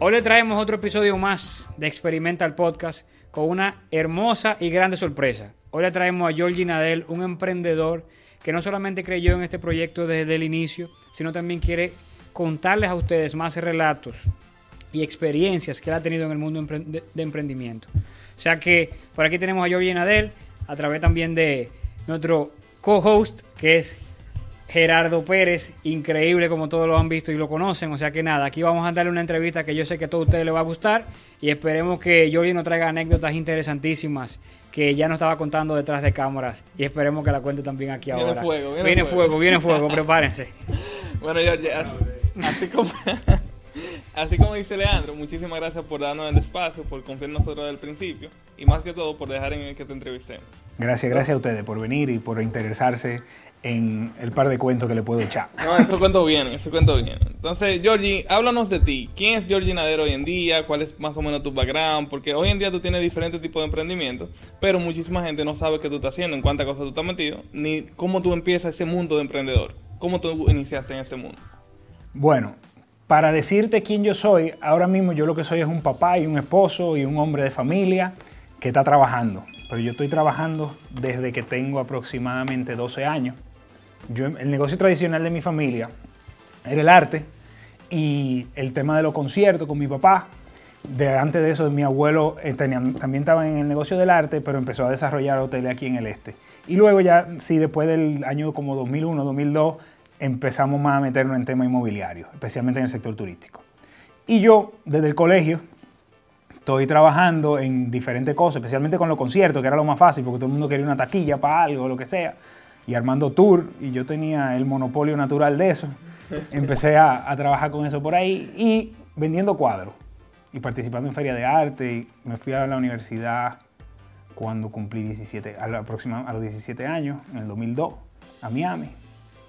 Hoy le traemos otro episodio más de Experimental Podcast con una hermosa y grande sorpresa. Hoy le traemos a Georgie Nadel, un emprendedor que no solamente creyó en este proyecto desde el inicio, sino también quiere contarles a ustedes más relatos y experiencias que él ha tenido en el mundo de emprendimiento. O sea que por aquí tenemos a Georgie Nadel, a través también de nuestro co-host, que es Gerardo Pérez, increíble como todos lo han visto y lo conocen. O sea que nada, aquí vamos a darle una entrevista que yo sé que a todos ustedes les va a gustar y esperemos que Jordi nos traiga anécdotas interesantísimas que ya nos estaba contando detrás de cámaras y esperemos que la cuente también aquí viene ahora. Fuego, viene, viene fuego, fuego, viene fuego, prepárense. bueno, Jordi, así como... Así como dice Leandro, muchísimas gracias por darnos el espacio, por confiar en nosotros desde el principio y más que todo por dejar en que te entrevistemos. Gracias, gracias a ustedes por venir y por interesarse en el par de cuentos que le puedo echar. No, eso cuento bien, eso cuento bien. Entonces, Georgie, háblanos de ti. ¿Quién es Georgie Nadero hoy en día? ¿Cuál es más o menos tu background? Porque hoy en día tú tienes diferentes tipos de emprendimiento, pero muchísima gente no sabe qué tú estás haciendo, en cuántas cosas tú estás metido, ni cómo tú empiezas ese mundo de emprendedor. ¿Cómo tú iniciaste en ese mundo? Bueno, para decirte quién yo soy, ahora mismo yo lo que soy es un papá y un esposo y un hombre de familia que está trabajando. Pero yo estoy trabajando desde que tengo aproximadamente 12 años. El negocio tradicional de mi familia era el arte y el tema de los conciertos con mi papá. De, antes de eso, mi abuelo eh, también estaba en el negocio del arte, pero empezó a desarrollar hoteles aquí en el este. Y luego ya, sí, después del año como 2001, 2002, empezamos más a meternos en temas inmobiliarios, especialmente en el sector turístico. Y yo, desde el colegio, estoy trabajando en diferentes cosas, especialmente con los conciertos, que era lo más fácil, porque todo el mundo quería una taquilla para algo, lo que sea, y armando tour, y yo tenía el monopolio natural de eso. Empecé a, trabajar con eso por ahí y vendiendo cuadros y participando en feria de arte. Y me fui a la universidad cuando cumplí 17, a, la próxima, a los 17 años, en el 2002, a Miami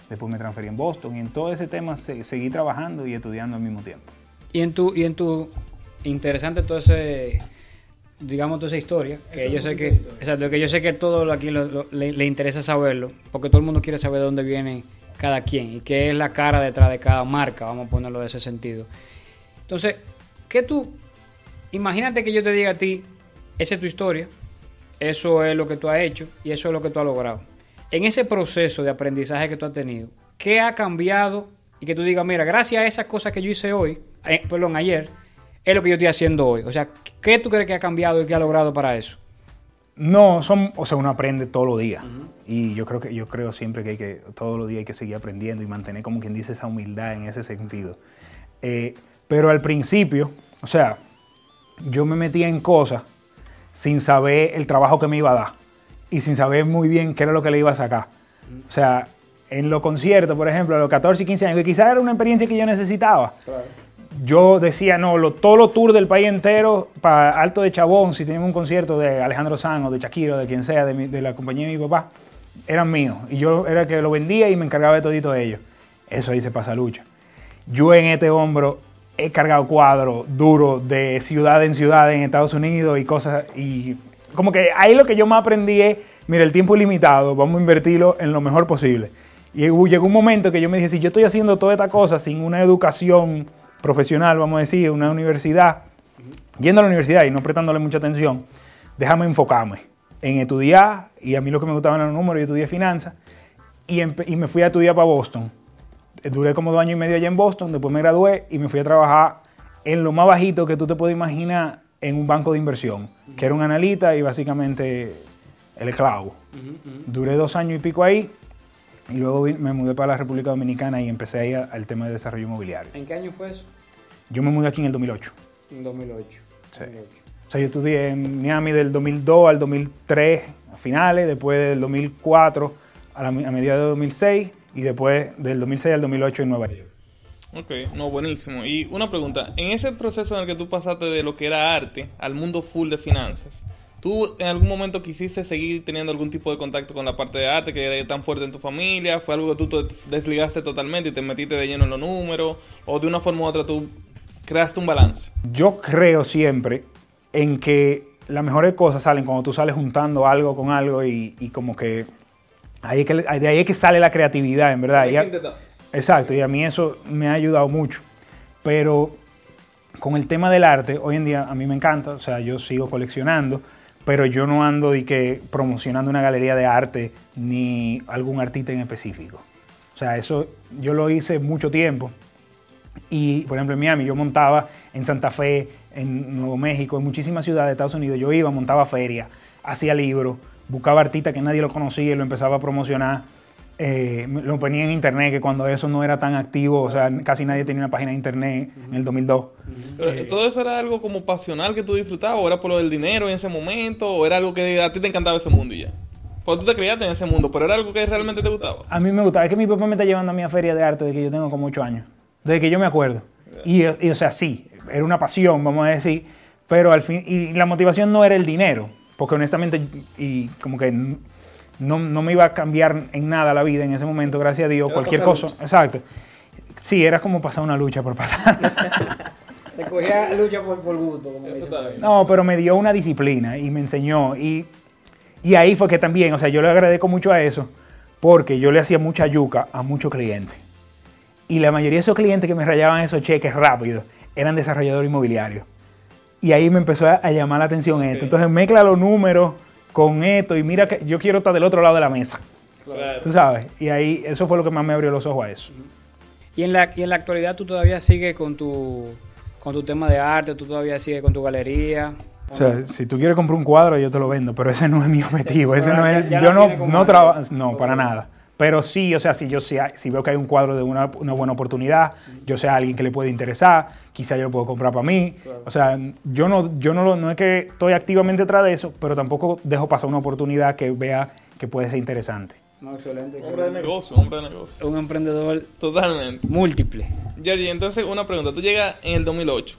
después me transferí en Boston y en todo ese tema seguí trabajando y estudiando al mismo tiempo. Y en tu, y en tu interesante todo ese, digamos, toda esa historia, que yo sé que, exacto, que yo sé que todo aquí le, interesa saberlo, porque todo el mundo quiere saber de dónde viene cada quien y qué es la cara detrás de cada marca, vamos a ponerlo de ese sentido. Entonces, ¿qué tú, imagínate que yo te diga a ti, esa es tu historia, eso es lo que tú has hecho y eso es lo que tú has logrado en ese proceso de aprendizaje que tú has tenido, ¿qué ha cambiado? Y que tú digas, mira, gracias a esas cosas que yo hice hoy, eh, perdón, ayer, es lo que yo estoy haciendo hoy. O sea, ¿qué tú crees que ha cambiado y qué ha logrado para eso? No, son, o sea, uno aprende todos los días. Y yo creo que yo creo siempre que hay que, todos los días hay que seguir aprendiendo y mantener, como quien dice, esa humildad en ese sentido. Eh, pero al principio, o sea, yo me metía en cosas sin saber el trabajo que me iba a dar y sin saber muy bien qué era lo que le iba a sacar. O sea, en los conciertos, por ejemplo, a los 14 y 15 años, que quizás era una experiencia que yo necesitaba. Yo decía, no, lo, todos los tours del país entero, para Alto de Chabón, si teníamos un concierto de Alejandro Sanz o de Shakira, de quien sea, de, la compañía de mi papá, eran míos. Y yo era el que lo vendía y me encargaba de todito ellos. Eso ahí se pasa lucha. Yo en este hombro he cargado cuadros duros de ciudad en ciudad en Estados Unidos y cosas, y como que ahí lo que yo más aprendí es, mira, el tiempo es limitado, vamos a invertirlo en lo mejor posible. Y llegó un momento que yo me dije, si yo estoy haciendo toda esta cosa sin una educación profesional, vamos a decir, una universidad, yendo a la universidad y no prestándole mucha atención, déjame enfocarme en estudiar, y a mí lo que me gustaban los números, yo estudié finanzas, y, y me fui a estudiar para Boston. Duré como dos años y medio allá en Boston, después me gradué y me fui a trabajar en lo más bajito que tú te puedes imaginar en un banco de inversión, que era un analista y básicamente el esclavo. Duré dos años y pico ahí y luego me mudé para la República Dominicana y empecé ahí al tema de desarrollo inmobiliario. ¿En qué año fue eso? Yo me mudé aquí en el 2008. En 2008. Sí. O sea, yo estudié en Miami del 2002 al 2003 a finales, después del 2004 a, la, a mediados de 2006 y después del 2006 al 2008 en Nueva York. Ok, no, buenísimo. Y una pregunta, en ese proceso en el que tú pasaste de lo que era arte al mundo full de finanzas, ¿tú en algún momento quisiste seguir teniendo algún tipo de contacto con la parte de arte que era tan fuerte en tu familia? ¿Fue algo que tú te desligaste totalmente y te metiste de lleno en los números? ¿O de una forma u otra tú creaste un balance? Yo creo siempre en que las mejores cosas salen cuando tú sales juntando algo con algo y, como que, ahí que de ahí es que sale la creatividad, en verdad. Exacto, y a mí eso me ha ayudado mucho. Pero con el tema del arte, hoy en día a mí me encanta, o sea, yo sigo coleccionando, pero yo no ando y que promocionando una galería de arte ni algún artista en específico. O sea, eso yo lo hice mucho tiempo. Y, por ejemplo, en Miami yo montaba en Santa Fe, en Nuevo México, en muchísimas ciudades de Estados Unidos. Yo iba, montaba feria, hacía libros, buscaba artistas que nadie lo conocía y lo empezaba a promocionar. Eh, lo ponía en internet, que cuando eso no era tan activo, o sea, casi nadie tenía una página de internet en el 2002. Pero, eh, ¿Todo eso era algo como pasional que tú disfrutabas? ¿O era por lo del dinero en ese momento? ¿O era algo que a ti te encantaba ese mundo y ya? Porque tú te criaste en ese mundo, pero era algo que realmente te gustaba. A mí me gustaba. Es que mi papá me está llevando a a feria de arte desde que yo tengo como 8 años. Desde que yo me acuerdo. Y, y, o sea, sí, era una pasión, vamos a decir. Pero al fin, y la motivación no era el dinero. Porque honestamente, y como que no, no, me iba a cambiar en nada la vida en ese momento, gracias a Dios, Era cualquier cosa. Exacto. Sí, era como pasar una lucha por pasar. Se cogía lucha por, por gusto, como dicen. no, pero me dio una disciplina y me enseñó. Y, y ahí fue que también, o sea, yo le agradezco mucho a eso, porque yo le hacía mucha yuca a muchos clientes. Y la mayoría de esos clientes que me rayaban esos cheques rápido eran desarrolladores inmobiliarios. Y ahí me empezó a, a llamar la atención esto. Entonces mezcla los números con esto y mira que yo quiero estar del otro lado de la mesa. Claro. Tú sabes. Y ahí eso fue lo que más me abrió los ojos a eso. Y en la, y en la actualidad tú todavía sigues con tu, con tu tema de arte, tú todavía sigues con tu galería. O sea, si tú quieres comprar un cuadro, yo te lo vendo, pero ese no es mi objetivo. Ese no es, yo no, no trabajo, no, para nada. Pero sí, o sea, si yo si, veo que hay un cuadro de una, una buena oportunidad, yo sé a alguien que le puede interesar, quizá yo lo puedo comprar para mí. O sea, yo no, yo no, lo- no es que estoy activamente detrás de eso, pero tampoco dejo pasar una oportunidad que vea que puede ser interesante. No, excelente. Hombre de negocio, hombre de negocio. Un emprendedor Totalmente. múltiple. Georgie, entonces una pregunta. Tú llegas en el 2008.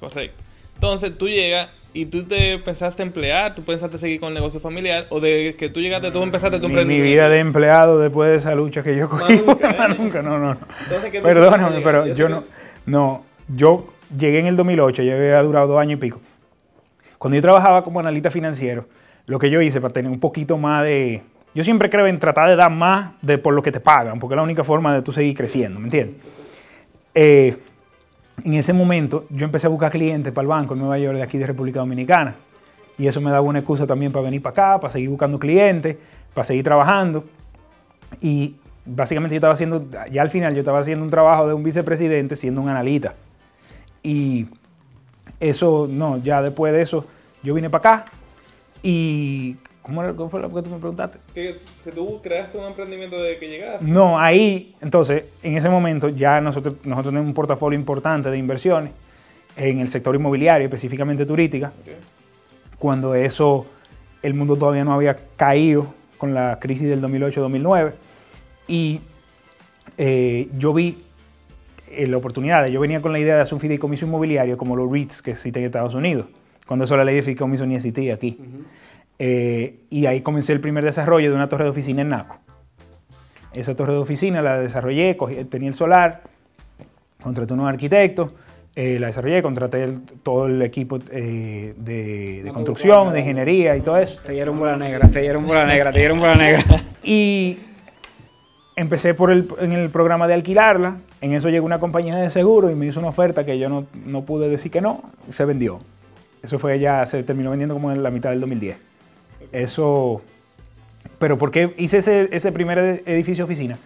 Correcto. Entonces tú llegas y tú te pensaste emplear, tú pensaste seguir con el negocio familiar o de que tú llegaste, tú empezaste tu Mi, mi emprendimiento. vida de empleado después de esa lucha que yo cogí. nunca, ¿eh? Nunca, no, no. no. Entonces, ¿qué tú Perdóname, pero yo no, no, yo llegué en el 2008, ya había durado dos años y pico. Cuando yo trabajaba como analista financiero, lo que yo hice para tener un poquito más de... Yo siempre creo en tratar de dar más de por lo que te pagan, porque es la única forma de tú seguir creciendo, ¿me entiendes? Eh, en ese momento yo empecé a buscar clientes para el banco en Nueva York de aquí de República Dominicana. Y eso me daba una excusa también para venir para acá, para seguir buscando clientes, para seguir trabajando. Y básicamente yo estaba haciendo, ya al final yo estaba haciendo un trabajo de un vicepresidente siendo un analista. Y eso, no, ya después de eso, yo vine para acá y... ¿Cómo, cómo fue lo que tú me preguntaste? Que, que tú creaste un emprendimiento desde que llegaste. No, ahí, entonces, en ese momento ya nosotros, nosotros tenemos un portafolio importante de inversiones en el sector inmobiliario, específicamente turística, cuando eso, el mundo todavía no había caído con la crisis del 2008-2009. Y eh, yo vi eh, la oportunidad, yo venía con la idea de hacer un fideicomiso inmobiliario como los REITs que existen en Estados Unidos, cuando eso la ley de fideicomiso ni existía aquí. Eh, y ahí comencé el primer desarrollo de una torre de oficina en Naco. Esa torre de oficina la desarrollé, cogí- tenía el solar, contraté unos arquitectos, eh, la desarrollé, contraté el- todo el equipo eh, de, de construcción, de ingeniería y todo eso. Te dieron bola negra, te dieron bola negra, te dieron bola negra. Y empecé por el, en el programa de alquilarla. En eso llegó una compañía de seguro y me hizo una oferta que yo no, no pude decir que no. Se vendió. Eso fue ya, se terminó vendiendo como en la mitad del 2010. Eso. Pero ¿por qué hice ese, ese primer ed- edificio oficina?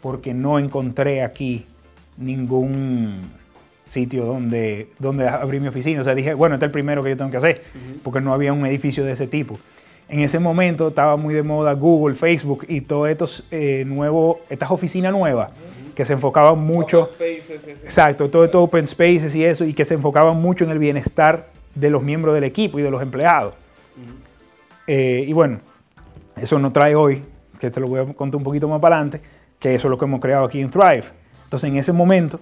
Porque no encontré aquí ningún sitio donde, donde abrir mi oficina. O sea, dije, bueno, este es el primero que yo tengo que hacer, porque no había un edificio de ese tipo. En ese momento estaba muy de moda Google, Facebook y todos estos eh, nuevos, estas oficinas nuevas que se enfocaban mucho, Open spaces, exacto, todo esto open spaces y eso, y que se enfocaban mucho en el bienestar de los miembros del equipo y de los empleados. Eh, y bueno, eso nos trae hoy, que se lo voy a contar un poquito más para adelante, que eso es lo que hemos creado aquí en Thrive. Entonces, en ese momento,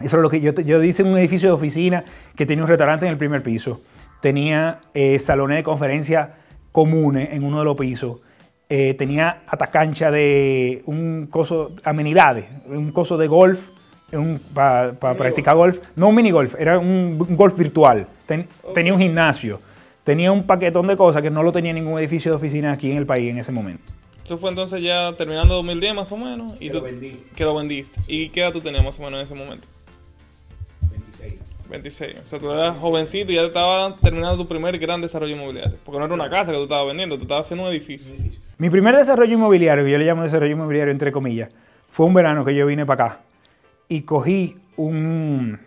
eso es lo que yo, te- yo hice en un edificio de oficina que tenía un restaurante en el primer piso, tenía eh, salones de conferencia comunes en uno de los pisos, eh, tenía hasta cancha de un coso, amenidades, un coso de golf, para practicar golf, no un mini golf, era un, un golf virtual, Ten- tenía un gimnasio, tenía un paquetón de cosas que no lo tenía ningún edificio de oficina aquí en el país en ese momento. Eso fue entonces ya terminando 2010 más o menos. Y Que tú, lo vendí. Que lo vendiste. ¿Y qué edad tú tenías más o menos en ese momento? 26. 26. O sea, tú eras jovencito y ya estabas terminando tu primer gran desarrollo inmobiliario. Porque no era una casa que tú estabas vendiendo, tú estabas haciendo un edificio. Mi primer desarrollo inmobiliario, que yo le llamo desarrollo inmobiliario entre comillas, fue un verano que yo vine para acá y cogí un,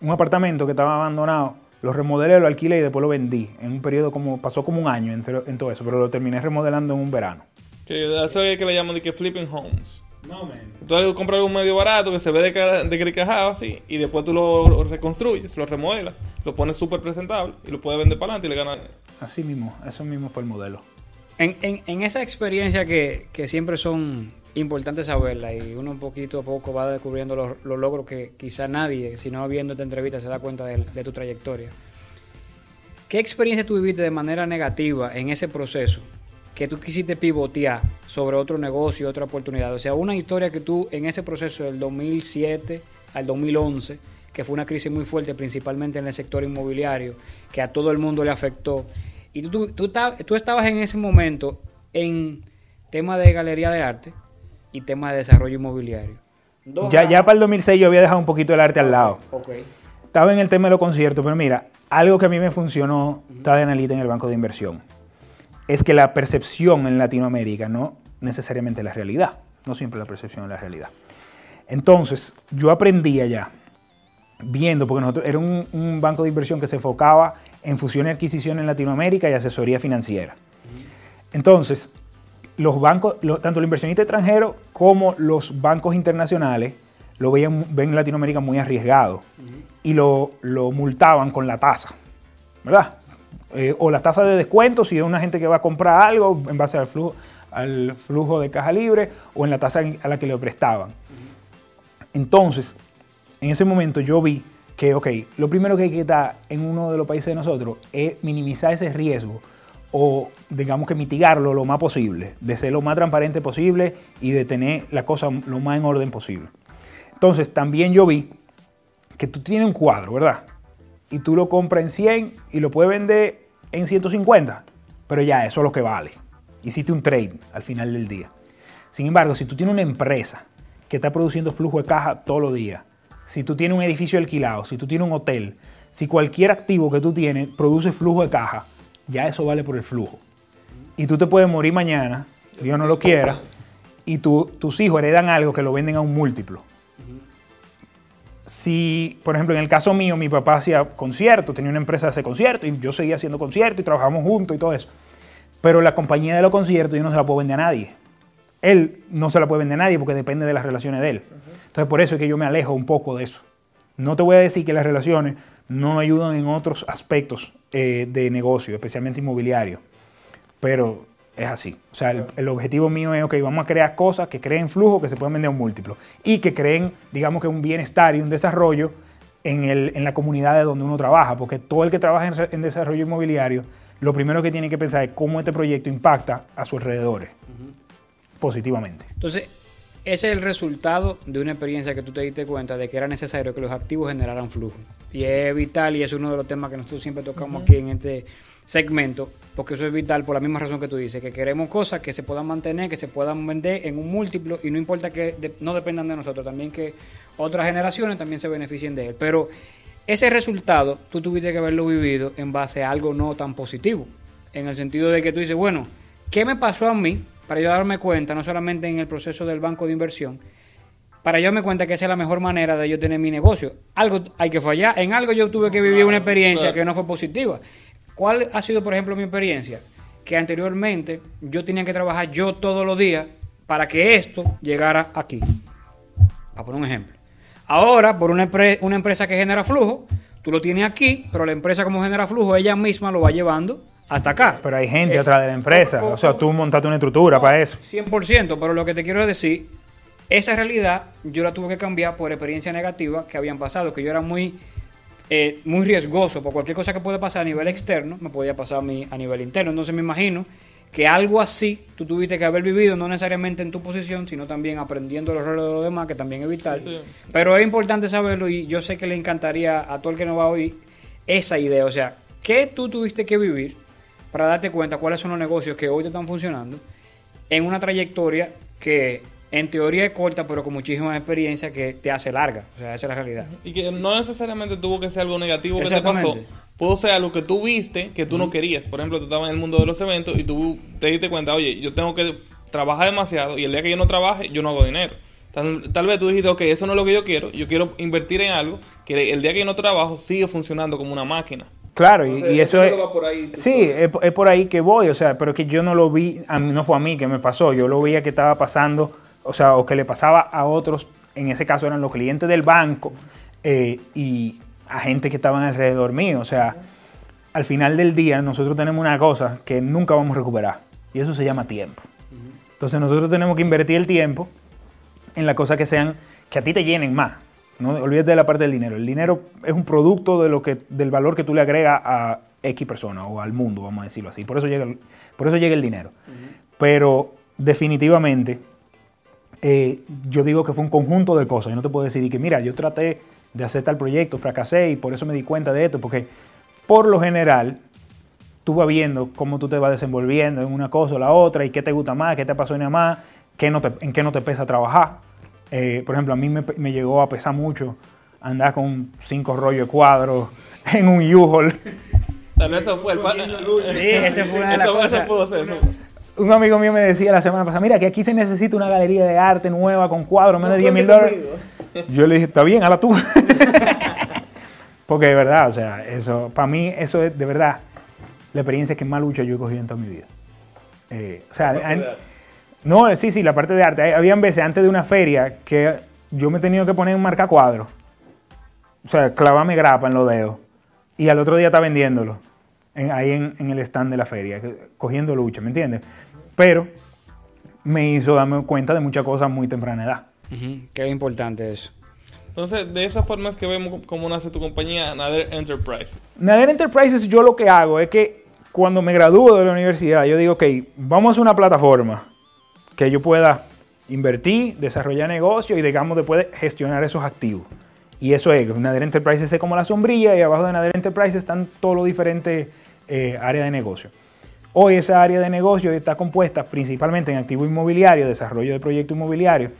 un apartamento que estaba abandonado, lo remodelé, lo alquilé y después lo vendí. En un periodo como, pasó como un año en, en todo eso, pero lo terminé remodelando en un verano. Que eso es que le llaman de que flipping homes. No, man. Tú compras algo medio barato que se ve de, de así y después tú lo reconstruyes, lo remodelas, lo pones súper presentable y lo puedes vender para adelante y le ganas. Así mismo, eso mismo fue el modelo. En, en, en esa experiencia que, que, siempre son importantes saberla y uno un poquito a poco va descubriendo los, los logros que quizá nadie, si no viendo esta entrevista, se da cuenta de, tu trayectoria. ¿Qué experiencia tú viviste de manera negativa en ese proceso que tú quisiste pivotear sobre otro negocio, otra oportunidad. O sea, una historia que tú en ese proceso del 2007 al 2011, que fue una crisis muy fuerte principalmente en el sector inmobiliario, que a todo el mundo le afectó. Y tú, tú, tú estabas en ese momento en tema de galería de arte y tema de desarrollo inmobiliario. ya, ya para el 2006 yo había dejado un poquito el arte al lado. Estaba en el tema de los conciertos, pero mira, algo que a mí me funcionó, estaba de analista en el banco de inversión es que la percepción en Latinoamérica no necesariamente la realidad, no siempre la percepción es la realidad. Entonces, yo aprendí allá, viendo, porque nosotros era un, banco de inversión que se enfocaba en fusión y adquisición en Latinoamérica y asesoría financiera. Entonces, los bancos, tanto el inversionista extranjero como los bancos internacionales lo veían, ven en Latinoamérica muy arriesgado y lo, lo multaban con la tasa, ¿verdad? Eh, o la tasa de descuento si es una gente que va a comprar algo en base al flujo, al flujo de caja libre o en la tasa a la que le prestaban. Entonces, en ese momento yo vi que, ok, lo primero que hay que estar en uno de los países de nosotros es minimizar ese riesgo o digamos que mitigarlo lo más posible, de ser lo más transparente posible y de tener la cosa lo más en orden posible. Entonces también yo vi que tú tienes un cuadro, ¿verdad? Y tú lo compras en 100 y lo puedes vender en 150, pero ya eso es lo que vale. Hiciste un trade al final del día. Sin embargo, si tú tienes una empresa que está produciendo flujo de caja todos los días, si tú tienes un edificio alquilado, si tú tienes un hotel, si cualquier activo que tú tienes produce flujo de caja, ya eso vale por el flujo. Y tú te puedes morir mañana, Dios no lo quiera, y tus hijos heredan algo que lo venden a un múltiplo si, por ejemplo, en el caso mío, mi papá hacía conciertos, tenía una empresa de hacer conciertos y yo seguía haciendo conciertos y trabajamos juntos y todo eso. Pero la compañía de los conciertos yo no se la puedo vender a nadie. Él no se la puede vender a nadie porque depende de las relaciones de él. Entonces, por eso es que yo me alejo un poco de eso. No te voy a decir que las relaciones no ayudan en otros aspectos eh, de negocio, especialmente inmobiliario. Pero es así. O sea, el, objetivo mío es, ok, vamos a crear cosas que creen flujo, que se pueden vender a un múltiplo y que creen, digamos que un bienestar y un desarrollo en, el, en la comunidad de donde uno trabaja, porque todo el que trabaja en, desarrollo inmobiliario, lo primero que tiene que pensar es cómo este proyecto impacta a sus alrededores positivamente. Entonces, ese es el resultado de una experiencia que tú te diste cuenta de que era necesario que los activos generaran flujo. Y es vital y es uno de los temas que nosotros siempre tocamos aquí en este segmento, porque eso es vital por la misma razón que tú dices, que queremos cosas que se puedan mantener, que se puedan vender en un múltiplo y no importa que no dependan de nosotros, también que otras generaciones también se beneficien de él. Pero ese resultado tú tuviste que haberlo vivido en base a algo no tan positivo, en el sentido de que tú dices, bueno, ¿qué me pasó a mí para yo darme cuenta, no solamente en el proceso del banco de inversión, para yo darme cuenta que esa es la mejor manera de yo tener mi negocio. Algo hay que fallar, en algo yo tuve que vivir una experiencia que no fue positiva. ¿Cuál ha sido, por ejemplo, mi experiencia? Que anteriormente yo tenía que trabajar yo todos los días para que esto llegara aquí. A poner un ejemplo. Ahora, por una, una empresa que genera flujo, tú lo tienes aquí, pero la empresa como genera flujo, ella misma lo va llevando hasta acá. Pero hay gente atrás de la empresa. O, sea, tú montaste una estructura para eso. 100%, pero lo que te quiero decir, esa realidad yo la tuve que cambiar por experiencia negativa que habían pasado, que yo era muy eh, muy riesgoso, por cualquier cosa que pueda pasar a nivel externo, me podía pasar a, mí, a nivel interno. Entonces me imagino que algo así tú tuviste que haber vivido, no necesariamente en tu posición, sino también aprendiendo los roles de los demás, que también es vital. Pero es importante saberlo y yo sé que le encantaría a todo el que nos va a oír esa idea. O sea, ¿qué tú tuviste que vivir para darte cuenta cuáles son los negocios que hoy te están funcionando en una trayectoria que en teoría es corta, pero con muchísima experiencia que te hace larga. O sea, esa es la realidad. Y que no necesariamente tuvo que ser algo negativo que te pasó. Pudo ser algo que tú viste que tú no querías. Por ejemplo, tú estabas en el mundo de los eventos y tú te diste cuenta, oye, yo tengo que trabajar demasiado y el día que yo no trabaje, yo no hago dinero. Tal, vez tú dijiste, ok, eso no es lo que yo quiero, yo quiero invertir en algo que el día que yo no trabajo sigue funcionando como una máquina. Claro, y, eso es... sí, es, por ahí que voy, o sea, pero que yo no lo vi, no fue a mí que me pasó, yo lo veía que estaba pasando, o sea, o que le pasaba a otros, en ese caso eran los clientes del banco eh, y a gente que estaban alrededor mío, o sea, al final del día nosotros tenemos una cosa que nunca vamos a recuperar y eso se llama tiempo. Entonces nosotros tenemos que invertir el tiempo en las cosas que sean, que a ti te llenen más. No olvides de la parte del dinero. El dinero es un producto de lo que, del valor que tú le agregas a X persona o al mundo, vamos a decirlo así. Por eso llega el, por eso llega el dinero. Pero definitivamente, eh, yo digo que fue un conjunto de cosas. Yo no te puedo decir que, mira, yo traté de hacer tal proyecto, fracasé y por eso me di cuenta de esto. Porque por lo general, tú vas viendo cómo tú te vas desenvolviendo en una cosa o la otra y qué te gusta más, qué te apasiona más, qué no en qué no te pesa trabajar. Eh, por ejemplo, a mí me, llegó a pesar mucho andar con cinco rollos de cuadros en un U-Haul. Eso fue el Sí, ese fue una de las cosas. pudo ser, Un amigo mío me decía la semana pasada, mira, que aquí se necesita una galería de arte nueva con cuadros, menos de 10 mil dólares. Yo le dije, está bien, hala tú. Porque de verdad, o sea, eso, para mí, eso es de verdad la experiencia que más lucha yo he cogido en toda mi vida. Eh, o sea, no, sí, sí, la parte de arte. Habían veces antes de una feria que yo me he tenido que poner en marca cuadro. O sea, clavarme grapa en los dedos. Y al otro día está vendiéndolo. ahí en, el stand de la feria, cogiendo lucha, ¿me entiendes? Pero me hizo darme cuenta de muchas cosas muy temprana edad. Qué importante eso. Entonces, de esa forma es que vemos cómo nace tu compañía, Nader Enterprises. Nader Enterprises, yo lo que hago es que cuando me gradúo de la universidad, yo digo, ok, vamos a una plataforma que yo pueda invertir, desarrollar negocio y digamos después gestionar esos activos. Y eso es, Nader Enterprises es como la sombrilla y abajo de Nader Enterprises están todos los diferentes eh, áreas de negocio. Hoy esa área de negocio está compuesta principalmente en activo inmobiliario, desarrollo de proyectos inmobiliarios.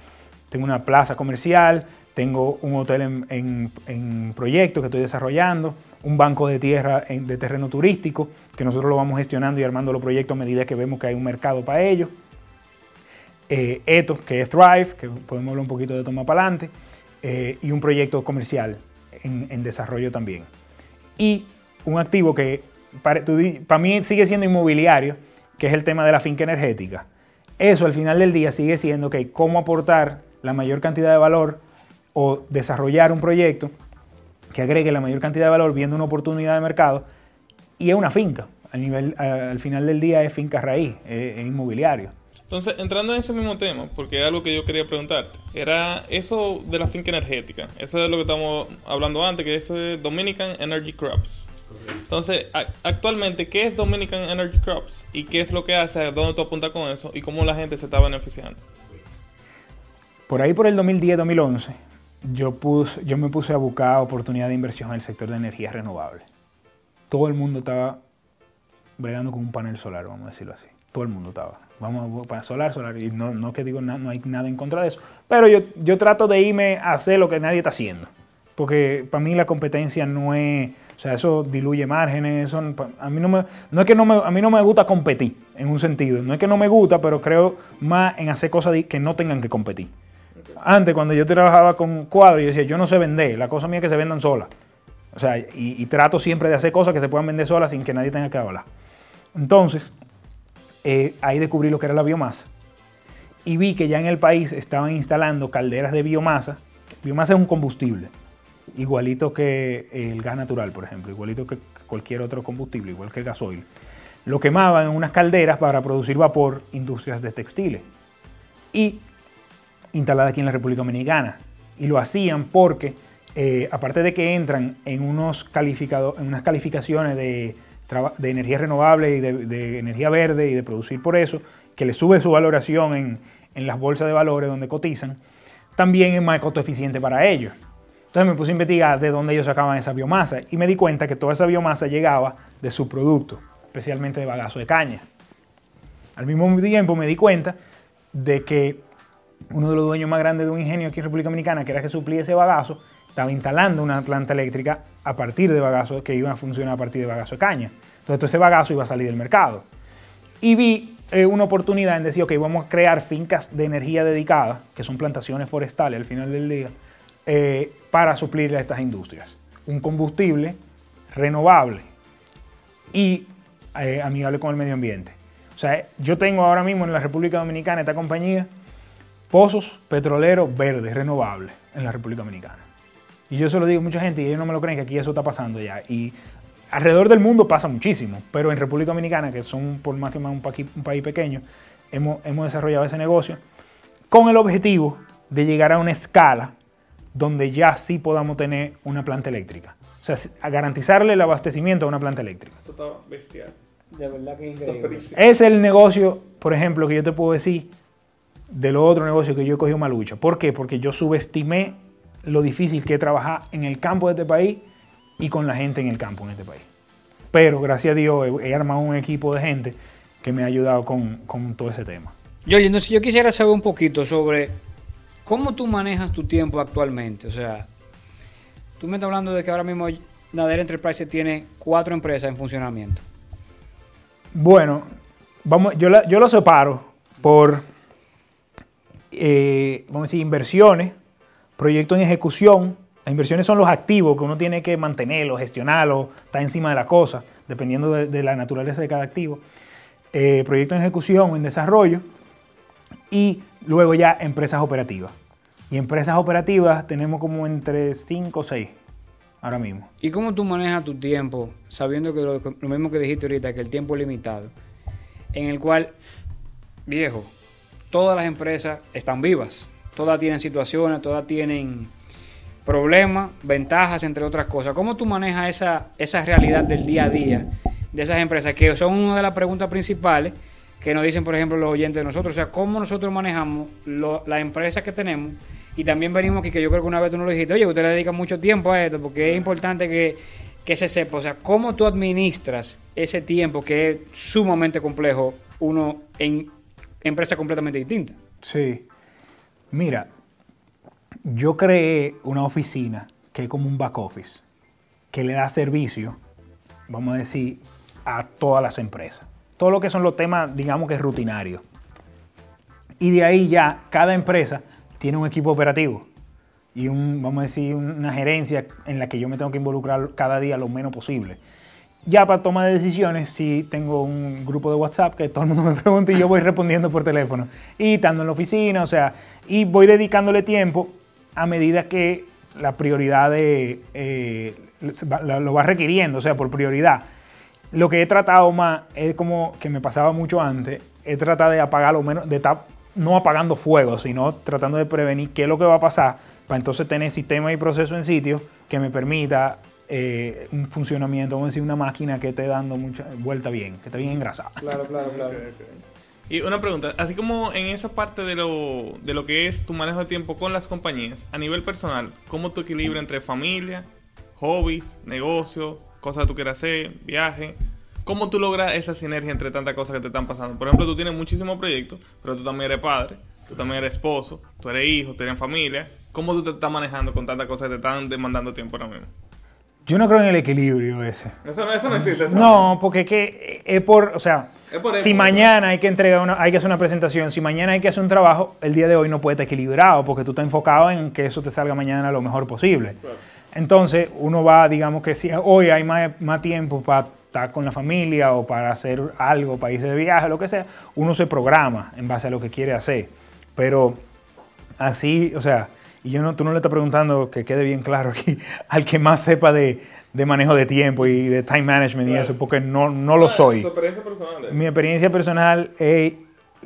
Tengo una plaza comercial, tengo un hotel en, en, proyecto que estoy desarrollando, un banco de tierra de terreno turístico que nosotros lo vamos gestionando y armando los proyectos a medida que vemos que hay un mercado para ellos eh, Eto, que es Thrive, que podemos hablar un poquito de toma para adelante, eh, y un proyecto comercial en, desarrollo también. Y un activo que para, mí sigue siendo inmobiliario, que es el tema de la finca energética. Eso al final del día sigue siendo que cómo aportar la mayor cantidad de valor o desarrollar un proyecto que agregue la mayor cantidad de valor viendo una oportunidad de mercado y es una finca. Al, al final del día es finca raíz, es inmobiliario. Entonces, entrando en ese mismo tema, porque es algo que yo quería preguntarte, era eso de la finca energética. Eso es lo que estamos hablando antes, que eso es Dominican Energy Crops. Entonces, actualmente, ¿qué es Dominican Energy Crops? ¿Y qué es lo que hace? ¿Dónde tú apuntas con eso? ¿Y cómo la gente se está beneficiando? Por ahí, por el 2010-2011, yo, yo me puse a buscar oportunidad de inversión en el sector de energías renovables. Todo el mundo estaba bregando con un panel solar, vamos a decirlo así. Todo el mundo estaba vamos para solar, solar. Y no, no que digo, no hay nada en contra de eso. Pero yo, yo trato de irme a hacer lo que nadie está haciendo. Porque para mí la competencia no es, o sea, eso diluye márgenes, eso, a mí no me, no es que no me, a mí no me gusta competir en un sentido, no es que no me gusta, pero creo más en hacer cosas que no tengan que competir. Antes cuando yo trabajaba con cuadros, yo decía, yo no sé vender, la cosa mía es que se vendan solas. O sea, y, trato siempre de hacer cosas que se puedan vender solas sin que nadie tenga que hablar. Entonces, eh, ahí descubrí lo que era la biomasa. Y vi que ya en el país estaban instalando calderas de biomasa. Biomasa es un combustible, igualito que el gas natural, por ejemplo, igualito que cualquier otro combustible, igual que el gasoil. Lo quemaban en unas calderas para producir vapor, industrias de textiles. Y instalada aquí en la República Dominicana. Y lo hacían porque, eh, aparte de que entran en, unos en unas calificaciones de de energía renovable y de, energía verde y de producir por eso, que le sube su valoración en, en las bolsas de valores donde cotizan, también es más costo eficiente para ellos. Entonces me puse a investigar de dónde ellos sacaban esa biomasa y me di cuenta que toda esa biomasa llegaba de su producto, especialmente de bagazo de caña. Al mismo tiempo me di cuenta de que uno de los dueños más grandes de un ingenio aquí en República Dominicana, que era que suplía ese bagazo, estaba instalando una planta eléctrica a partir de bagazo, que iba a funcionar a partir de bagazo de caña. Entonces todo ese bagazo iba a salir del mercado. Y vi eh, una oportunidad en decir, ok, vamos a crear fincas de energía dedicadas, que son plantaciones forestales al final del día, eh, para suplir a estas industrias. Un combustible renovable y eh, amigable con el medio ambiente. O sea, yo tengo ahora mismo en la República Dominicana esta compañía pozos petroleros verdes, renovables, en la República Dominicana. Y yo se lo digo a mucha gente y ellos no me lo creen que aquí eso está pasando ya. Y alrededor del mundo pasa muchísimo, pero en República Dominicana, que son por más que más un, país pequeño, hemos, hemos desarrollado ese negocio con el objetivo de llegar a una escala donde ya sí podamos tener una planta eléctrica. O sea, a garantizarle el abastecimiento a una planta eléctrica. Esto está bestial. De verdad que increíble. Es el negocio, por ejemplo, que yo te puedo decir de lo otro negocio que yo he cogido malucha. ¿Por qué? Porque yo subestimé lo difícil que es trabajar en el campo de este país y con la gente en el campo en este país. Pero gracias a Dios he, armado un equipo de gente que me ha ayudado con, todo ese tema. Yo, entonces yo quisiera saber un poquito sobre cómo tú manejas tu tiempo actualmente. O sea, tú me estás hablando de que ahora mismo Nader Enterprise tiene cuatro empresas en funcionamiento. Bueno, vamos, yo, yo lo separo por, eh, vamos a decir, inversiones, proyectos en ejecución. Las inversiones son los activos que uno tiene que mantenerlo, gestionarlo, estar encima de la cosa, dependiendo de, la naturaleza de cada activo. Eh, proyectos en ejecución, en desarrollo y luego ya empresas operativas. Y empresas operativas tenemos como entre 5 o 6 ahora mismo. ¿Y cómo tú manejas tu tiempo, sabiendo que lo, mismo que dijiste ahorita, que el tiempo es limitado, en el cual, viejo, todas las empresas están vivas, todas tienen situaciones, todas tienen problemas, ventajas, entre otras cosas. ¿Cómo tú manejas esa, esa realidad del día a día de esas empresas, que son una de las preguntas principales que nos dicen, por ejemplo, los oyentes de nosotros? O sea, ¿cómo nosotros manejamos las empresas que tenemos y también venimos aquí, que yo creo que una vez tú nos lo dijiste, oye, usted le dedica mucho tiempo a esto, porque es importante que, se sepa, o sea, cómo tú administras ese tiempo que es sumamente complejo uno en empresas completamente distintas. Sí. Mira, yo creé una oficina que es como un back office, que le da servicio, vamos a decir, a todas las empresas. Todo lo que son los temas, digamos que es rutinario. Y de ahí ya cada empresa tiene un equipo operativo y un, vamos a decir, una gerencia en la que yo me tengo que involucrar cada día lo menos posible. Ya para toma de decisiones, sí tengo un grupo de WhatsApp que todo el mundo me pregunta y yo voy respondiendo por teléfono. Y estando en la oficina, o sea, y voy dedicándole tiempo a medida que la prioridad de, eh, lo va requiriendo, o sea, por prioridad. Lo que he tratado más es como que me pasaba mucho antes, he tratado de apagar lo menos, de estar no apagando fuego, sino tratando de prevenir qué es lo que va a pasar para entonces tener sistema y proceso en sitio que me permita eh, un funcionamiento, vamos a decir, una máquina que esté dando mucha vuelta bien, que esté bien engrasada. Claro, claro, claro. Y una pregunta, así como en esa parte de lo, de lo que es tu manejo de tiempo con las compañías, a nivel personal, ¿cómo tu equilibrio entre familia, hobbies, negocio, cosas que tú quieras hacer, viaje? ¿Cómo tú logras esa sinergia entre tantas cosas que te están pasando? Por ejemplo, tú tienes muchísimos proyectos, pero tú también eres padre, tú también eres esposo, tú eres hijo, tú tienes familia. ¿Cómo tú te estás manejando con tantas cosas que te están demandando tiempo ahora mismo? Yo no creo en el equilibrio ese. Eso, no existe. No, porque es que es por, o sea, si mañana hay que entregar una, hay que hacer una presentación, si mañana hay que hacer un trabajo, el día de hoy no puede estar equilibrado porque tú estás enfocado en que eso te salga mañana lo mejor posible. Entonces, uno va, digamos que si hoy hay más, más tiempo para estar con la familia o para hacer algo, para irse de viaje, lo que sea, uno se programa en base a lo que quiere hacer. Pero así, o sea, y yo no, tú no le estás preguntando, que quede bien claro aquí, al que más sepa de, manejo de tiempo y de time management y eso, porque no, no lo soy. ¿Tu experiencia personal? Mi experiencia personal es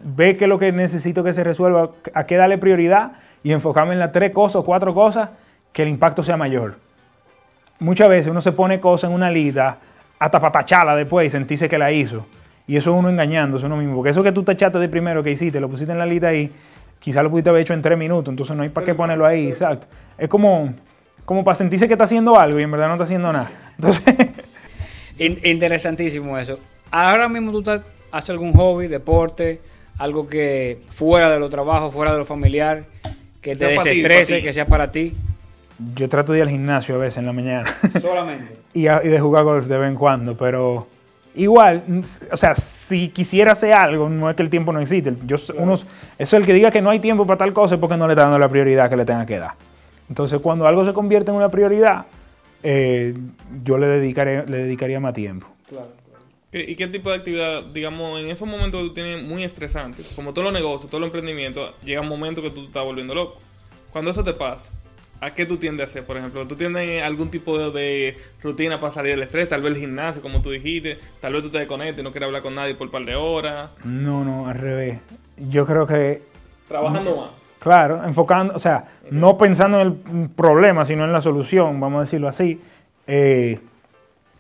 ve que lo que necesito que se resuelva, a qué darle prioridad y enfocarme en las tres cosas o cuatro cosas que el impacto sea mayor. Muchas veces uno se pone cosas en una lista hasta para tacharla después y sentirse que la hizo. Y eso es uno engañándose uno mismo. Porque eso que tú tachaste de primero que hiciste, lo pusiste en la lista ahí, quizás lo pudiste haber hecho en tres minutos, entonces no hay para qué ponerlo ahí, exacto. Es como, como para sentirse que está haciendo algo y en verdad no está haciendo nada. Entonces... Interesantísimo eso. Ahora mismo tú haces algún hobby, deporte, algo que fuera de lo trabajo, fuera de lo familiar, que te desestrese, ti. que sea para ti. Yo trato de ir al gimnasio a veces en la mañana Solamente. y, a- y de jugar golf de vez en cuando, pero igual, o sea, si quisiera hacer algo, no es que el tiempo no existe. Yo, unos, eso el que diga que no hay tiempo para tal cosa es porque no le está dando la prioridad que le tenga que dar. Entonces, cuando algo se convierte en una prioridad, eh, yo le dedicaré, le dedicaría más tiempo. ¿Qué- ¿Y qué tipo de actividad, digamos, en esos momentos que tú tienes muy estresantes, como todos los negocios, todos los emprendimientos, llega un momento que tú te estás volviendo loco? Cuando eso te pasa, ¿a qué tú tiendes a hacer? Por ejemplo, ¿tú tienes algún tipo de, de rutina para salir del estrés? Tal vez el gimnasio, como tú dijiste, tal vez tú te desconectes, no quieres hablar con nadie por un par de horas, No, no, al revés. Yo creo que trabajando más. Claro, enfocando, o sea, no pensando en el problema, sino en la solución, vamos a decirlo así. Eh,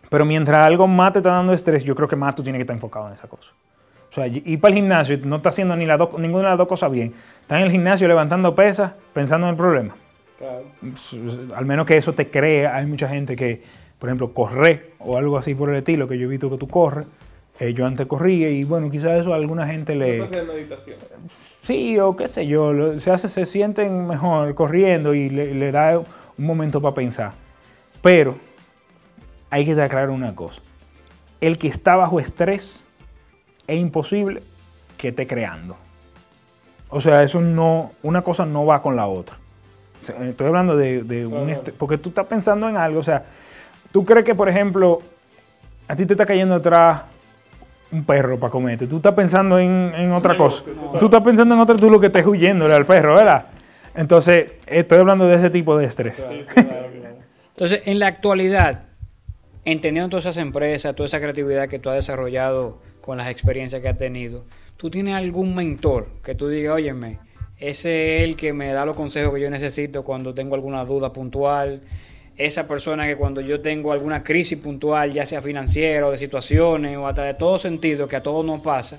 pero mientras algo más te está dando estrés, yo creo que más tú tienes que estar enfocado en esa cosa. O sea, ir para el gimnasio y no está haciendo ni las dos- ninguna de las dos cosas bien. Está en el gimnasio levantando pesas, pensando en el problema. Al menos que eso te cree, hay mucha gente que, por ejemplo, corre o algo así por el estilo, que yo he visto que tú corres. Eh, yo antes corría y bueno, quizás eso a alguna gente le... De meditación. Sí, o qué sé yo, lo- se, hace, se sienten mejor corriendo y le, le da un momento para pensar. Pero hay que aclarar una cosa. El que está bajo estrés es imposible que esté creando. O sea, eso no, una cosa no va con la otra. Estoy hablando de, de un estrés, porque tú estás pensando en algo, o sea, tú crees que, por ejemplo, a ti te está cayendo atrás un perro para comerte. Tú estás pensando en, en otra cosa. Tú estás pensando en otra, tú lo que estés huyéndole al perro, ¿verdad? Entonces, estoy hablando de ese tipo de estrés. Entonces, en la actualidad, entendiendo todas esas empresas, toda esa creatividad que tú has desarrollado con las experiencias que has tenido, ¿tú tienes algún mentor que tú digas, óyeme, ese es el que me da los consejos que yo necesito cuando tengo alguna duda puntual? Esa persona que cuando yo tengo alguna crisis puntual, ya sea financiera o de situaciones o hasta de todo sentido, que a todos nos pasa,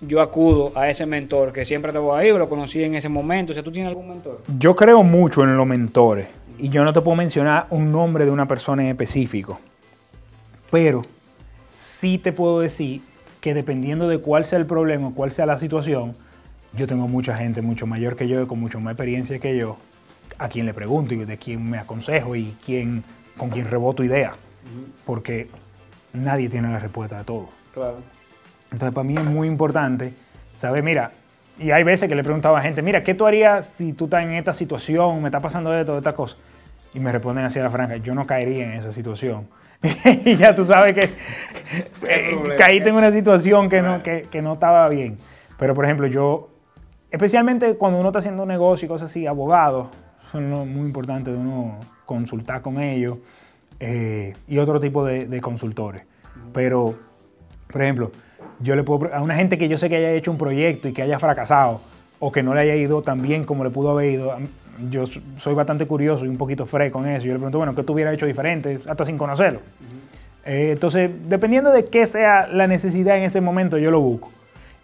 yo acudo a ese mentor que siempre estaba ahí o lo conocí en ese momento. O sea, ¿tú tienes algún mentor? Yo creo mucho en los mentores y yo no te puedo mencionar un nombre de una persona en específico, pero sí te puedo decir que dependiendo de cuál sea el problema, cuál sea la situación, yo tengo mucha gente mucho mayor que yo, con mucho más experiencia que yo, a quien le pregunto y de quien me aconsejo y quien, con quien reboto ideas, porque nadie tiene la respuesta de todo. Claro. Entonces, para mí es muy importante saber, mira, y hay veces que le preguntaba a gente, mira, ¿qué tú harías si tú estás en esta situación, me está pasando esto, esta cosa? Y me responden así a la franca, yo no caería en esa situación. y ya tú sabes que eh, caíste en una situación que no, que, que no estaba bien. Pero, por ejemplo, yo, especialmente cuando uno está haciendo un negocio y cosas así, abogados, son muy importante de uno consultar con ellos eh, y otro tipo de, de consultores. Pero, por ejemplo, yo le puedo a una gente que yo sé que haya hecho un proyecto y que haya fracasado o que no le haya ido tan bien como le pudo haber ido, yo soy bastante curioso y un poquito fresco con eso. Yo le pregunto, bueno, ¿qué tú hubieras hecho diferente hasta sin conocerlo? Eh, entonces, dependiendo de qué sea la necesidad en ese momento, yo lo busco.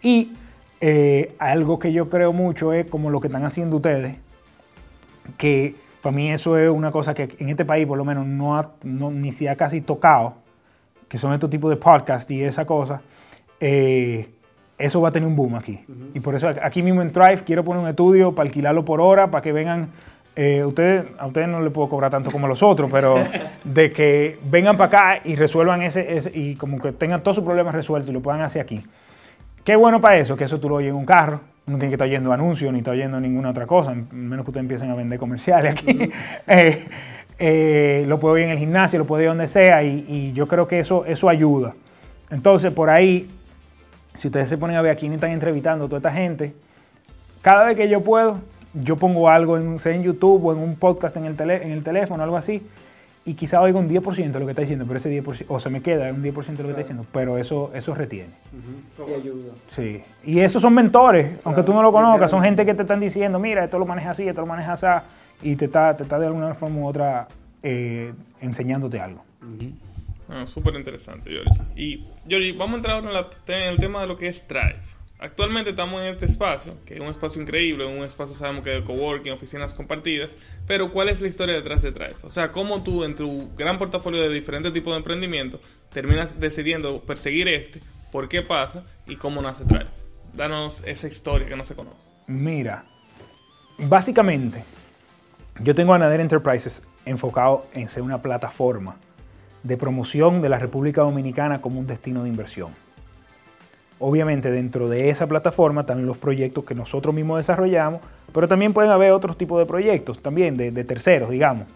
Y eh, algo que yo creo mucho es como lo que están haciendo ustedes, que para mí eso es una cosa que en este país por lo menos no, ha- no- ni se ha casi tocado, que son estos tipos de podcasts y esa cosa, eh, eso va a tener un boom aquí. Y por eso aquí mismo en Thrive quiero poner un estudio para alquilarlo por hora, para que vengan, eh, ustedes, a ustedes no les puedo cobrar tanto como a los otros, pero de que vengan para acá y resuelvan ese, ese- y como que tengan todos sus problemas resueltos y lo puedan hacer aquí. Qué bueno para eso, que eso tú lo oyes en un carro, no tiene que estar oyendo anuncios ni estar oyendo ninguna otra cosa, a menos que ustedes empiecen a vender comerciales aquí. Eh, eh, lo puede oír en el gimnasio, lo puede oír donde sea y, y yo creo que eso, eso ayuda. Entonces, por ahí, si ustedes se ponen a ver a quién están entrevistando toda esta gente, cada vez que yo puedo, yo pongo algo, en, sea en YouTube o en un podcast en el, tele- en el teléfono, algo así, y quizá oiga un 10% de lo que está diciendo, pero ese 10%, o se me queda un 10% de lo que está diciendo, pero eso, eso retiene. Y ayuda. Sí. Y esos son mentores, aunque tú no lo conozcas, son gente que te están diciendo, mira, esto lo maneja así, esto lo maneja así, y te está, te está de alguna forma u otra eh, enseñándote algo. Ah, Súper interesante, Georgie. Y, Georgie, vamos a entrar ahora en, la- en el tema de lo que es Thrive. Actualmente estamos en este espacio, que es un espacio increíble, un espacio sabemos que de coworking, oficinas compartidas, pero ¿cuál es la historia detrás de Thrive? O sea, ¿cómo tú en tu gran portafolio de diferentes tipos de emprendimiento terminas decidiendo perseguir este? ¿Por qué pasa? ¿Y cómo nace Thrive? Danos esa historia que no se conoce. Mira, básicamente, yo tengo a Nader Enterprises enfocado en ser una plataforma de promoción de la República Dominicana como un destino de inversión. Obviamente dentro de esa plataforma también los proyectos que nosotros mismos desarrollamos, pero también pueden haber otros tipos de proyectos también de, de terceros, digamos.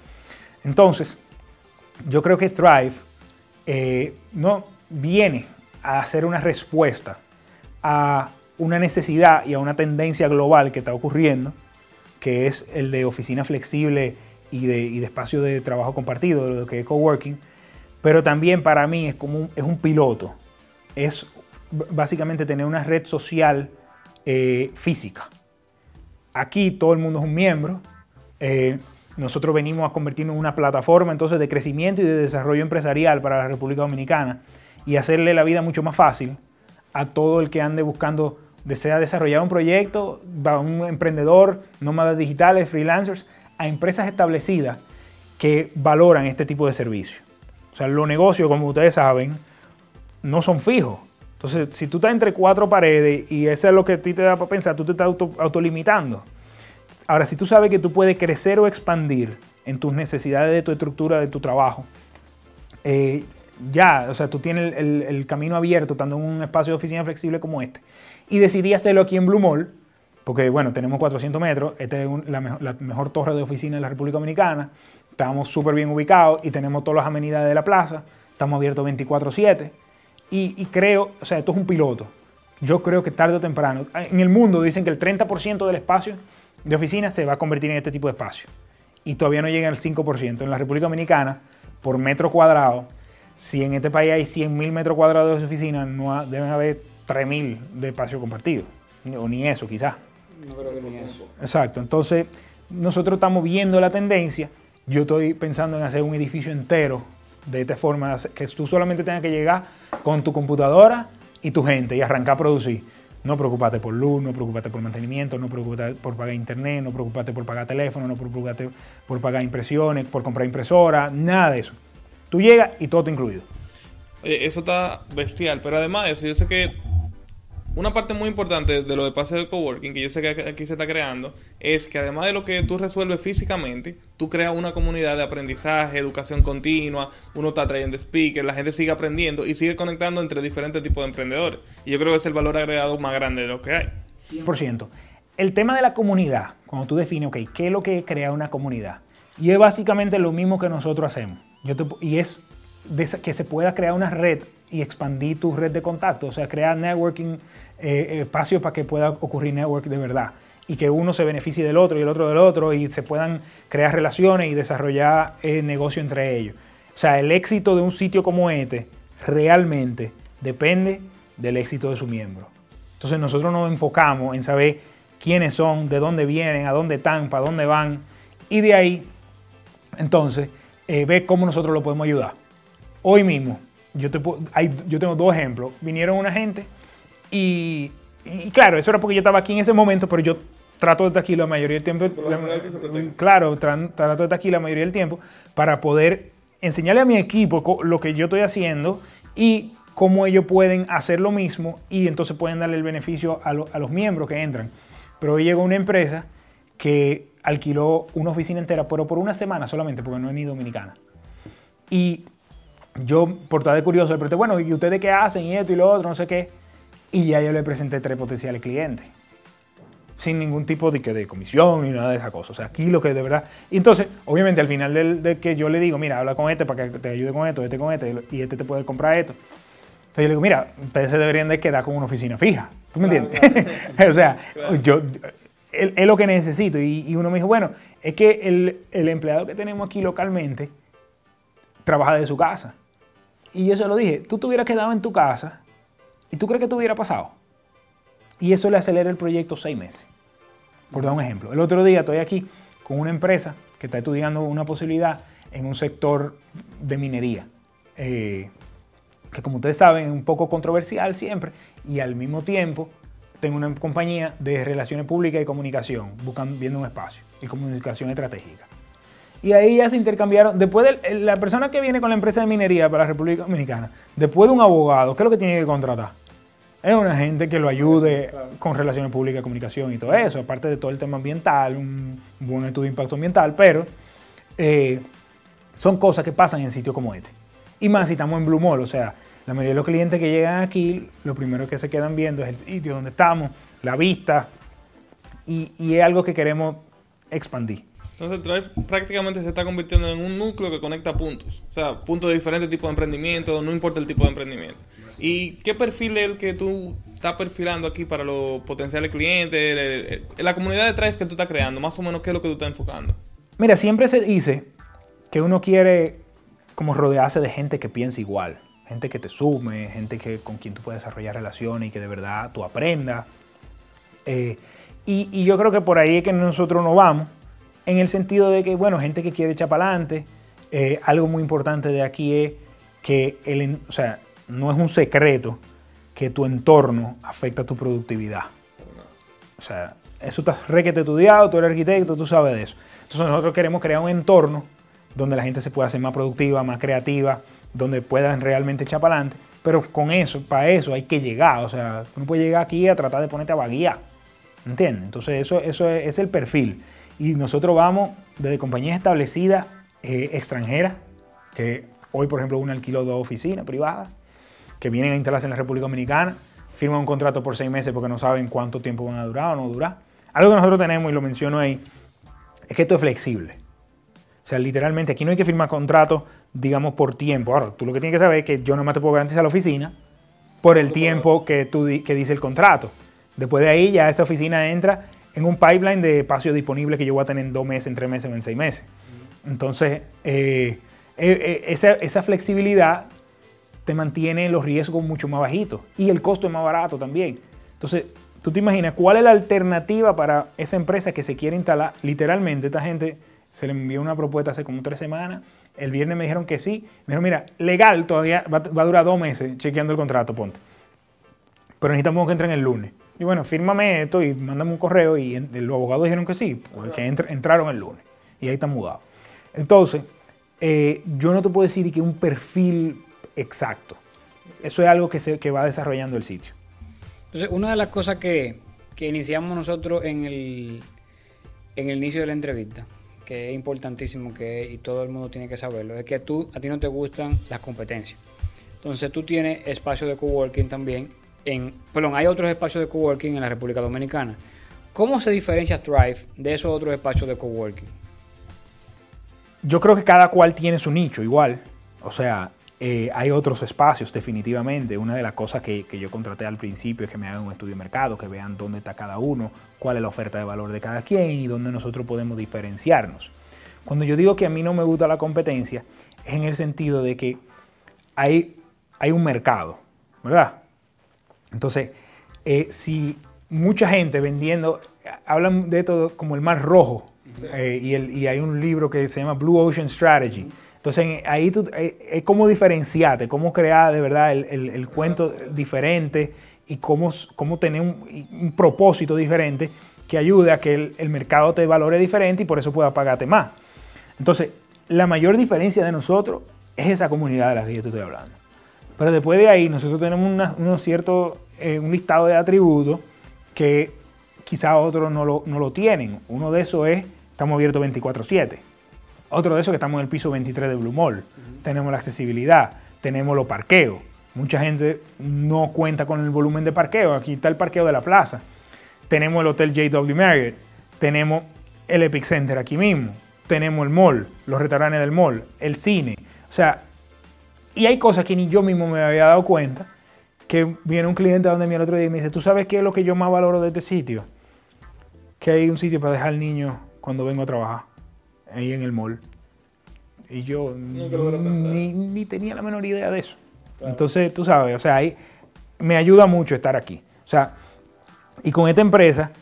Entonces, yo creo que Thrive eh, no viene a hacer una respuesta a una necesidad y a una tendencia global que está ocurriendo, que es el de oficina flexible y de, y de espacio de trabajo compartido, lo que es coworking, pero también para mí es como un, es un piloto, es básicamente tener una red social eh, física. Aquí todo el mundo es un miembro, eh, nosotros venimos a convertirnos en una plataforma entonces de crecimiento y de desarrollo empresarial para la República Dominicana y hacerle la vida mucho más fácil a todo el que ande buscando, desea desarrollar un proyecto, a un emprendedor, nómadas digitales, freelancers, a empresas establecidas que valoran este tipo de servicios. O sea, los negocios, como ustedes saben, no son fijos. Entonces, si tú estás entre cuatro paredes y eso es lo que a ti te da para pensar, tú te estás auto, autolimitando. Ahora, si tú sabes que tú puedes crecer o expandir en tus necesidades de tu estructura, de tu trabajo, eh, ya, o sea, tú tienes el, camino abierto, estando en un espacio de oficina flexible como este. Y decidí hacerlo aquí en Blue Mall, porque bueno, tenemos 400 metros, esta es un, la, mejor, la, mejor, torre de oficina de la República Dominicana, estamos súper bien ubicados y tenemos todas las amenidades de la plaza, estamos abiertos 24/7 y, y creo, o sea, esto es un piloto. Yo creo que tarde o temprano, en el mundo dicen que el 30% del espacio de oficina se va a convertir en este tipo de espacio. Y todavía no llega al 5%. En la República Dominicana, por metro cuadrado, si en este país hay 100.000 metros cuadrados de oficina, no ha, deben haber 3.000 de espacio compartido. O ni eso, quizás. No creo que ni eso. Exacto. Entonces, nosotros estamos viendo la tendencia. Yo estoy pensando en hacer un edificio entero de esta forma, que tú solamente tengas que llegar con tu computadora y tu gente y arrancar a producir. No preocupate por luz, no preocupate por mantenimiento, no preocupate por pagar internet, no preocupate por pagar teléfono, no preocupate por pagar impresiones, por comprar impresora, nada de eso. Tú llegas y todo está incluido. Eso está bestial, pero además de eso, yo sé que una parte muy importante de lo de pase de coworking, que yo sé que aquí se está creando, es que además de lo que tú resuelves físicamente, tú creas una comunidad de aprendizaje, educación continua, uno está trayendo speakers, la gente sigue aprendiendo y sigue conectando entre diferentes tipos de emprendedores. Y yo creo que es el valor agregado más grande de lo que hay. 100%. El tema de la comunidad, cuando tú defines, ok, ¿qué es lo que crea una comunidad? Y es básicamente lo mismo que nosotros hacemos. Yo y es que se pueda crear una red y expandir tu red de contacto, o sea, crear networking, eh, espacios para que pueda ocurrir network de verdad y que uno se beneficie del otro y el otro del otro y se puedan crear relaciones y desarrollar eh, negocio entre ellos. O sea, el éxito de un sitio como este realmente depende del éxito de su miembro. Entonces nosotros nos enfocamos en saber quiénes son, de dónde vienen, a dónde están, para dónde van y de ahí entonces eh, ver cómo nosotros lo podemos ayudar. Hoy mismo, yo, te, hay, yo tengo dos ejemplos. Vinieron una gente y, y, claro, eso era porque yo estaba aquí en ese momento, pero yo trato de estar aquí la mayoría del tiempo. La, claro, tra, trato de estar aquí la mayoría del tiempo para poder enseñarle a mi equipo lo que yo estoy haciendo y cómo ellos pueden hacer lo mismo y entonces pueden darle el beneficio a, lo, a los miembros que entran. Pero hoy llegó una empresa que alquiló una oficina entera, pero por una semana solamente, porque no es ni dominicana. Y yo, por estar de curioso, le pregunté, bueno, ¿y ustedes qué hacen? Y esto y lo otro, no sé qué. Y ya yo le presenté tres potenciales clientes. Sin ningún tipo de, de comisión ni nada de esa cosa. O sea, aquí lo que de verdad. Y entonces, obviamente, al final del, de que yo le digo, mira, habla con este para que te ayude con esto, este con este, y este te puede comprar esto. Entonces yo le digo, mira, ustedes se deberían de quedar con una oficina fija. ¿Tú me claro, entiendes? Claro. o sea, claro. yo es, lo que necesito. Y, y, uno me dijo, bueno, es que el, el, empleado que tenemos aquí localmente trabaja de su casa. Y yo se lo dije, tú te hubieras quedado en tu casa y tú crees que te hubiera pasado. Y eso le acelera el proyecto seis meses. Por dar un ejemplo. El otro día estoy aquí con una empresa que está estudiando una posibilidad en un sector de minería. Eh, que como ustedes saben es un poco controversial siempre y al mismo tiempo tengo una compañía de relaciones públicas y comunicación, buscando, viendo un espacio y comunicación estratégica. Y ahí ya se intercambiaron, después de la persona que viene con la empresa de minería para la República Dominicana, después de un abogado, ¿qué es lo que tiene que contratar? es una gente que lo ayude con relaciones públicas, comunicación y todo eso, aparte de todo el tema ambiental, un buen estudio de impacto ambiental, pero eh, son cosas que pasan en sitios como este. Y más si estamos en Blue Mall, o sea, la mayoría de los clientes que llegan aquí, lo primero que se quedan viendo es el sitio donde estamos, la vista, y, y es algo que queremos expandir. Entonces Drive prácticamente se está convirtiendo en un núcleo que conecta puntos. O sea, puntos de diferentes tipos de emprendimiento, no importa el tipo de emprendimiento. ¿Y qué perfil es el que tú estás perfilando aquí para los potenciales clientes? la comunidad de Drive que tú estás creando, más o menos, ¿qué es lo que tú estás enfocando? Mira, siempre se dice que uno quiere como rodearse de gente que piensa igual, gente que te sume, gente que, con quien tú puedes desarrollar relaciones y que de verdad tú aprendas. Eh, y, y yo creo que por ahí es que nosotros nos vamos, en el sentido de que, bueno, gente que quiere echar para adelante. eh, algo muy importante de aquí es que, el, o sea, no es un secreto que tu entorno afecta tu productividad. O sea, eso está requete estudiado, tú eres arquitecto, tú sabes de eso. Entonces nosotros queremos crear un entorno donde la gente se pueda hacer más productiva, más creativa, donde puedan realmente echar para adelante. Pero con eso, para eso hay que llegar. O sea, tú no puedes llegar aquí a tratar de ponerte a vaguear. ¿Entiendes? Entonces eso, eso es, es el perfil. Y nosotros vamos desde compañías establecidas eh, extranjeras, que hoy por ejemplo una alquiló dos oficinas privadas, que vienen a instalarse en la República Dominicana, firman un contrato por seis meses porque no saben cuánto tiempo van a durar o no durar. Algo que nosotros tenemos, y lo menciono ahí, es que esto es flexible. O sea, literalmente aquí no hay que firmar contratos, digamos, por tiempo. Ahora, tú lo que tienes que saber es que yo nomás te puedo garantizar la oficina por el tiempo que, tú, que dice el contrato. Después de ahí ya esa oficina entra en un pipeline de espacio disponible que yo voy a tener en dos meses, en tres meses o en seis meses. Entonces, eh, eh, eh, esa, esa flexibilidad te mantiene los riesgos mucho más bajitos y el costo es más barato también. Entonces, tú te imaginas cuál es la alternativa para esa empresa que se quiere instalar. Literalmente, esta gente se le envió una propuesta hace como tres semanas. El viernes me dijeron que sí. Me dijeron, mira, legal todavía va, va a durar dos meses chequeando el contrato, ponte. Pero necesitamos que entren el lunes. Y bueno, fírmame esto y mándame un correo. Y los abogados dijeron que sí, que entr- entraron el lunes. Y ahí están mudados. Entonces, eh, yo no te puedo decir que un perfil exacto. Eso es algo que, se, que va desarrollando el sitio. Entonces, una de las cosas que, que iniciamos nosotros en el, en el inicio de la entrevista, que es importantísimo que, y todo el mundo tiene que saberlo, es que tú, a ti no te gustan las competencias. Entonces tú tienes espacio de coworking también, en, perdón, hay otros espacios de coworking en la República Dominicana. ¿Cómo se diferencia Thrive de esos otros espacios de coworking? Yo creo que cada cual tiene su nicho igual. O sea, eh, hay otros espacios definitivamente. Una de las cosas que, que yo contraté al principio es que me hagan un estudio de mercado, que vean dónde está cada uno, cuál es la oferta de valor de cada quien y dónde nosotros podemos diferenciarnos. Cuando yo digo que a mí no me gusta la competencia, es en el sentido de que hay, hay un mercado, ¿verdad? Entonces, eh, si mucha gente vendiendo, hablan de esto como el mar rojo, eh, y, el- y hay un libro que se llama Blue Ocean Strategy. Entonces, en- ahí tú, eh, es cómo diferenciarte, cómo crear de verdad el, el- el cuento diferente y cómo, cómo tener un, un propósito diferente que ayude a que el, el mercado te valore diferente y por eso pueda pagarte más. Entonces, la mayor diferencia de nosotros es esa comunidad de la que yo te estoy hablando. Pero después de ahí, nosotros tenemos una- unos ciertos, eh, un listado de atributos que quizá otros no lo, no lo tienen. Uno de esos es, estamos abiertos 24/7. Otro de esos que estamos en el piso 23 de Blue Mall. Tenemos la accesibilidad, tenemos los parqueos. Mucha gente no cuenta con el volumen de parqueo. Aquí está el parqueo de la plaza. Tenemos el Hotel JW Marriott. Tenemos el Epic Center aquí mismo. Tenemos el mall, los restaurantes del mall, el cine. O sea, y hay cosas que ni yo mismo me había dado cuenta. Que viene un cliente a donde mí el otro día y me dice, ¿tú sabes qué es lo que yo más valoro de este sitio? Que hay un sitio para dejar al niño cuando vengo a trabajar, ahí en el mall. Y yo pensado. ni, ni tenía la menor idea de eso. Entonces, tú sabes, o sea, ahí me ayuda mucho estar aquí. O sea, y con esta empresa,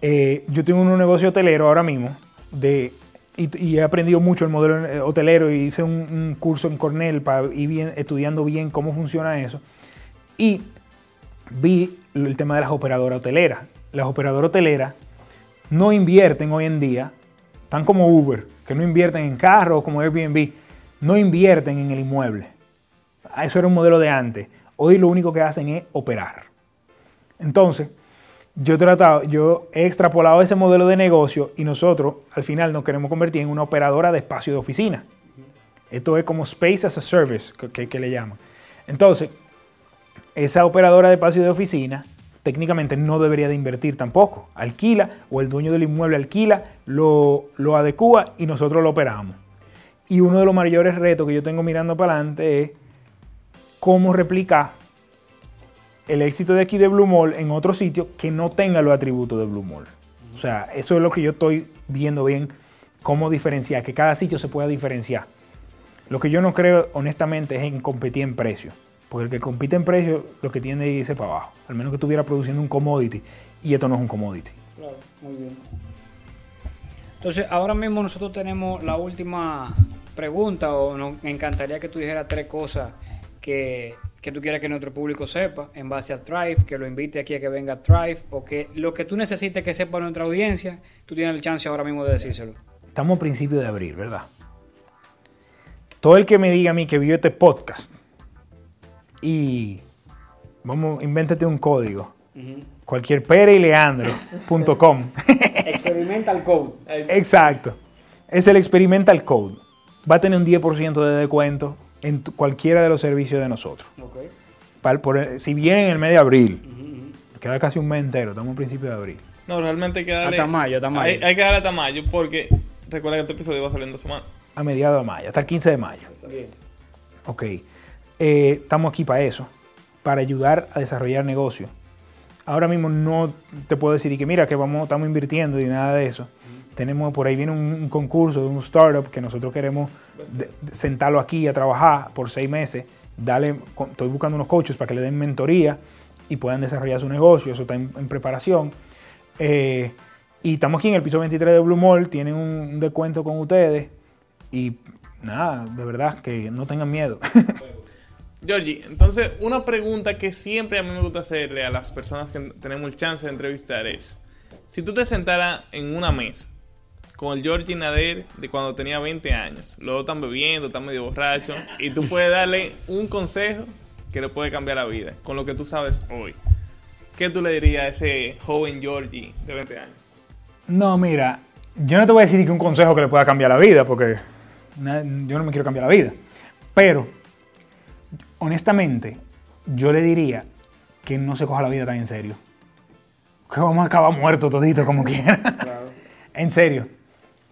eh, yo tengo un negocio hotelero ahora mismo de, y, y he aprendido mucho el modelo eh, hotelero y hice un, un curso en Cornell para ir bien, estudiando bien cómo funciona eso. Y vi el tema de las operadoras hoteleras. Las operadoras hoteleras no invierten hoy en día, tan como Uber, que no invierten en carros como Airbnb, no invierten en el inmueble. Eso era un modelo de antes. Hoy lo único que hacen es operar. Entonces, yo he tratado, yo he extrapolado ese modelo de negocio y nosotros al final nos queremos convertir en una operadora de espacio de oficina. Esto es como Space as a Service, que- que le llaman. Entonces, esa operadora de espacio de oficina técnicamente no debería de invertir tampoco. Alquila o el dueño del inmueble alquila, lo, lo adecua y nosotros lo operamos. Y uno de los mayores retos que yo tengo mirando para adelante es cómo replicar el éxito de aquí de Blue Mall en otro sitio que no tenga los atributos de Blue Mall. O sea, eso es lo que yo estoy viendo bien, cómo diferenciar, que cada sitio se pueda diferenciar. Lo que yo no creo, honestamente, es en competir en precio. Porque el que compite en precio, lo que tiende es irse para abajo. Al menos que estuviera produciendo un commodity. Y esto no es un commodity. Claro, muy bien. Entonces, ahora mismo nosotros tenemos la última pregunta, o nos encantaría que tú dijeras tres cosas que, que tú quieras que nuestro público sepa en base a Thrive, que lo invite aquí a que venga a Thrive, o que lo que tú necesites que sepa nuestra audiencia, tú tienes el chance ahora mismo de decírselo. Estamos a principio de abril, ¿verdad? Todo el que me diga a mí que vio este podcast y vamos, invéntate un código. Cualquier pereyleandro.com. Experimental Code. Exacto. Es el Experimental Code. Va a tener un 10% de descuento en cualquiera de los servicios de nosotros. Ok. Para- por- si viene en el mes de abril, queda casi un mes entero, estamos a principio de abril. No, realmente hay que darle. Hasta mayo, hasta mayo. Hay, hay que darle hasta mayo porque recuerda que este episodio va a salir en dos semanas. A mediados de mayo, hasta el 15 de mayo. Bien. Ok. Eh, estamos aquí para eso, para ayudar a desarrollar negocios. Ahora mismo no te puedo decir y que mira que vamos, estamos invirtiendo y nada de eso. Tenemos por ahí viene un, un concurso de un startup que nosotros queremos de- sentarlo aquí a trabajar por seis meses. Darle, con- estoy buscando unos coaches para que le den mentoría y puedan desarrollar su negocio. Eso está en, en preparación. Eh, y estamos aquí en el piso 23 de Blue Mall. Tienen un, un descuento con ustedes. Y nada, de verdad que no tengan miedo. Georgie, entonces una pregunta que siempre a mí me gusta hacerle a las personas que tenemos el chance de entrevistar es, si tú te sentaras en una mesa con el Georgie Nader de cuando tenía 20 años, dos están bebiendo, están medio borrachos, y tú puedes darle un consejo que le puede cambiar la vida, con lo que tú sabes hoy, ¿qué tú le dirías a ese joven Georgie de 20 años? No, mira, yo no te voy a decir que un consejo que le pueda cambiar la vida, porque yo no me quiero cambiar la vida. Pero, honestamente, yo le diría que no se coja la vida tan en serio. Que vamos a acabar muertos toditos como quiera. Claro. en serio.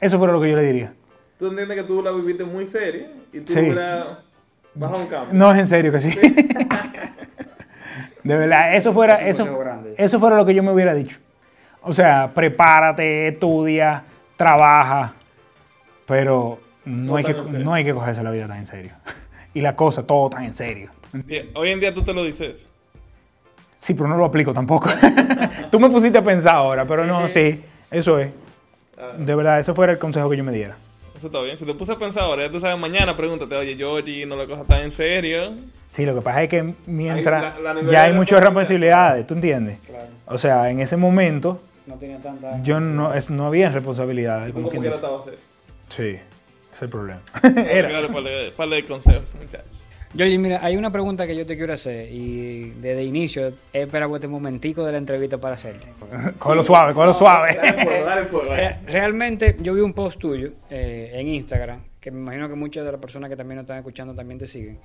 Eso fue lo que yo le diría. Tú entiendes que tú la viviste muy seria y tú Sí. hubieras bajado un cambio. No, es en serio que sí. De verdad, eso fuera, eso, eso fuera lo que yo me hubiera dicho. O sea, prepárate, estudia, trabaja, pero no, No hay, que, no hay que cogerse la vida tan en serio. Y la cosa, todo tan en serio. Hoy en día tú te lo dices. Sí, pero no lo aplico tampoco. Tú me pusiste a pensar ahora, pero no, sí, eso es. Ah, De verdad, eso fuera el consejo que yo me diera. Eso está bien. Si te puse a pensar ahora, ya tú sabes, mañana pregúntate, oye, Georgie, no lo cojas tan en serio. Sí, lo que pasa es que mientras la- la ya hay muchas responsabilidad. responsabilidades, ¿tú entiendes? Claro. O sea, en ese momento No tenía tanta... yo no, es, no había responsabilidades. ¿Tú Como como a hacer? Sí, ese es el problema. Era. darle par de, consejos, muchachos. Georgie, mira, hay una pregunta que yo te quiero hacer y desde inicio he esperado este momentico de la entrevista para hacerte. Cógelo suave, cógelo suave. Dale fuego, dale fuego. Re- Realmente yo vi un post tuyo eh, en Instagram, que me imagino que muchas de las personas que también nos están escuchando también te siguen.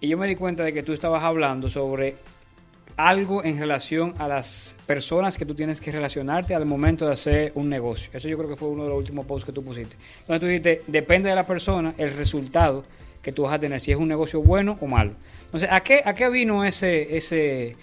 Y yo me di cuenta de que tú estabas hablando sobre algo en relación a las personas que tú tienes que relacionarte al momento de hacer un negocio. Eso yo creo que fue uno de los últimos posts que tú pusiste. Entonces tú dijiste, depende de la persona el resultado que tú vas a tener, si es un negocio bueno o malo. Entonces, ¿a qué, a qué vino ese, ese,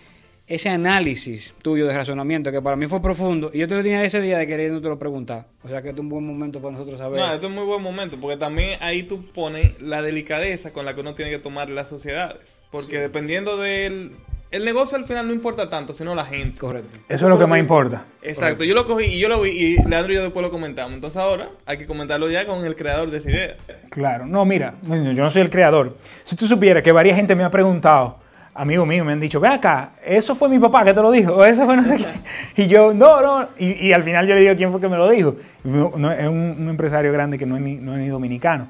ese análisis tuyo de razonamiento que para mí fue profundo? Y yo te lo tenía ese día de queriendo te lo preguntar. O sea que este es un buen momento para nosotros saber. No, este es un muy buen momento, porque también ahí tú pones la delicadeza con la que uno tiene que tomar las sociedades. Porque dependiendo del... El negocio al final no importa tanto, sino la gente. Correcto. Eso es lo que más importa. Exacto, yo lo cogí y yo lo vi y Leandro y yo después lo comentamos. Entonces ahora hay que comentarlo ya con el creador de esa idea. Claro, no, mira, no, yo no soy el creador. Si tú supieras que varias gente me ha preguntado, amigos míos me han dicho, ve acá, eso fue mi papá que te lo dijo, o eso fue no sé qué". Y yo, no, no, y, y al final yo le digo quién fue que me lo dijo. No, es un, un empresario grande que no es, ni, no es ni dominicano.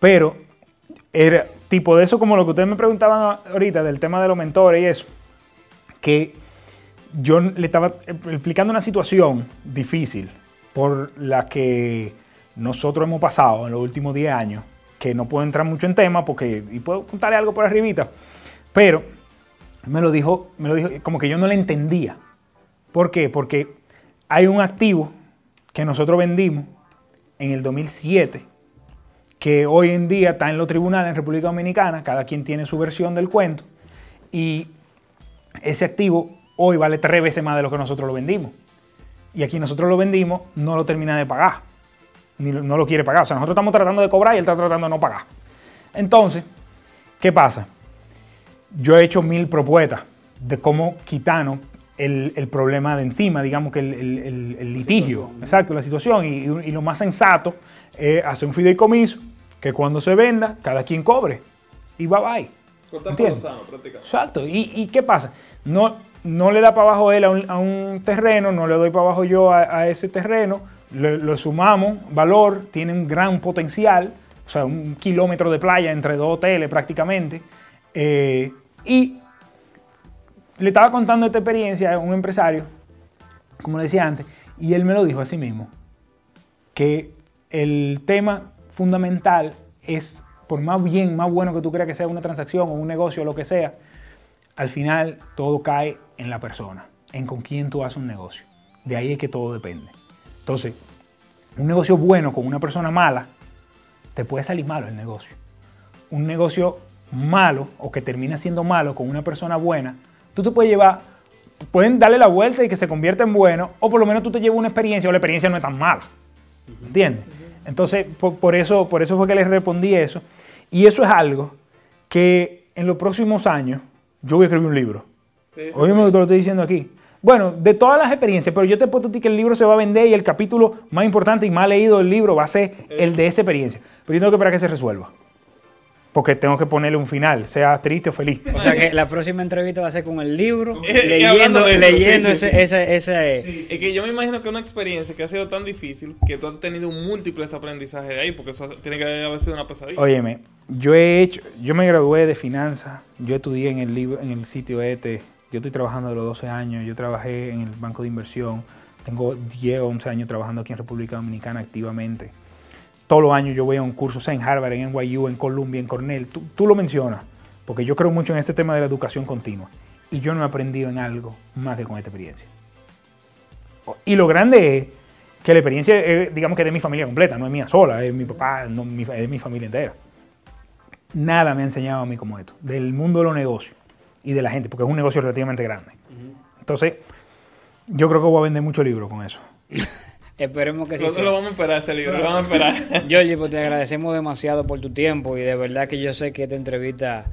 Pero era tipo de eso como lo que ustedes me preguntaban ahorita del tema de los mentores y eso, que yo le estaba explicando una situación difícil por la que nosotros hemos pasado en los últimos 10 años, que no puedo entrar mucho en tema porque, y puedo contarle algo por arribita, pero me lo dijo, me lo dijo como que yo no le entendía. ¿Por qué? Porque hay un activo que nosotros vendimos en el 2007, que hoy en día está en los tribunales en República Dominicana, cada quien tiene su versión del cuento, y ese activo hoy vale tres veces más de lo que nosotros lo vendimos. Y aquí nosotros lo vendimos, no lo termina de pagar, ni lo- no lo quiere pagar. O sea, nosotros estamos tratando de cobrar y él está tratando de no pagar. Entonces, ¿qué pasa? Yo he hecho mil propuestas de cómo quitarnos el, el problema de encima, digamos que el, el- litigio, exacto, la situación. Y, y lo más sensato es hacer un fideicomiso que cuando se venda, cada quien cobre. Y bye bye. Cortar sano, prácticamente. Exacto. ¿Y, y qué pasa? No, no le da para abajo él a un, a un terreno, no le doy para abajo yo a, a ese terreno, le- lo sumamos, valor, tiene un gran potencial, o sea, un kilómetro de playa entre dos hoteles prácticamente. eh, y le estaba contando esta experiencia a un empresario, como le decía antes, y él me lo dijo así mismo, que el tema fundamental es, por más bien, más bueno que tú creas que sea una transacción o un negocio o lo que sea, al final todo cae en la persona, en con quién tú haces un negocio. De ahí es que todo depende. Entonces, un negocio bueno con una persona mala, te puede salir malo el negocio. Un negocio malo o que termina siendo malo con una persona buena, tú te puedes llevar, pueden darle la vuelta y que se convierta en bueno, o por lo menos tú te llevas una experiencia o la experiencia no es tan mala. ¿Entiendes? Entonces, por, por eso, por eso fue que les respondí eso. Y eso es algo que en los próximos años yo voy a escribir un libro. Sí, sí. Óyeme lo estoy diciendo aquí. Bueno, de todas las experiencias, pero yo te puedo decir que el libro se va a vender y el capítulo más importante y más leído del libro va a ser el de esa experiencia. Pero yo tengo que esperar que se resuelva. Porque tengo que ponerle un final, sea triste o feliz. O sea que la próxima entrevista va a ser con el libro, Eh, leyendo, leyendo sí, sí, ese, ese, ese- Es que yo me imagino que una experiencia que ha sido tan difícil que tú has tenido múltiples aprendizajes de ahí, porque eso tiene que haber sido una pesadilla. Óyeme, yo he hecho, yo me gradué de finanzas, yo estudié en el libro, en el sitio ETE, yo estoy trabajando de los 12 años, yo trabajé en el banco de inversión, tengo 10 o 11 años trabajando aquí en República Dominicana activamente. Todos los años yo voy a un curso, sea en Harvard, en NYU, en Columbia, en Cornell, tú, tú lo mencionas, porque yo creo mucho en este tema de la educación continua. Y yo no he aprendido en algo más que con esta experiencia. Y lo grande es que la experiencia, digamos que es de mi familia completa, no es mía sola, es mi papá, no, mi- es mi familia entera. Nada me ha enseñado a mí como esto, del mundo de los negocios y de la gente, porque es un negocio relativamente grande. Entonces, yo creo que voy a vender muchos libros con eso. Esperemos que sí. Nosotros sea. lo vamos a esperar ese libro, lo vamos a esperar. Pues te agradecemos demasiado por tu tiempo y de verdad que yo sé que esta entrevista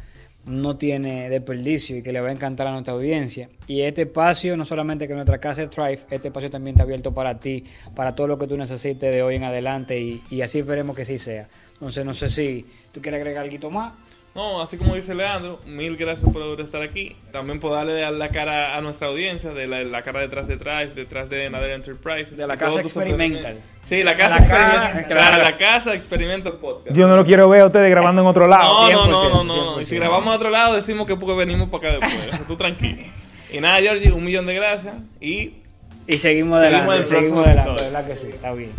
no tiene desperdicio y que le va a encantar a nuestra audiencia. Y este espacio, no solamente que nuestra casa es Thrive, este espacio también está abierto para ti, para todo lo que tú necesites de hoy en adelante y, y así esperemos que sí sea. Entonces, no sé si tú quieres agregar algo más. No, así como dice Leandro, mil gracias por estar aquí. También por darle la cara a nuestra audiencia, de la, la cara detrás de Drive, detrás de Nader Enterprises. De la casa Experimental. Sí, la casa La Experimental. claro. La casa Experimental Podcast. Yo no lo quiero ver a ustedes grabando en otro lado. No, no, no, 100%, no, no, no. Y si 100%. grabamos a otro lado, decimos que porque venimos para acá después. Tú tranquilo. Y nada, Georgie, un millón de gracias. Y Y seguimos Seguimos adelante, seguimos próximo adelante. ¿verdad que sí? Está bien.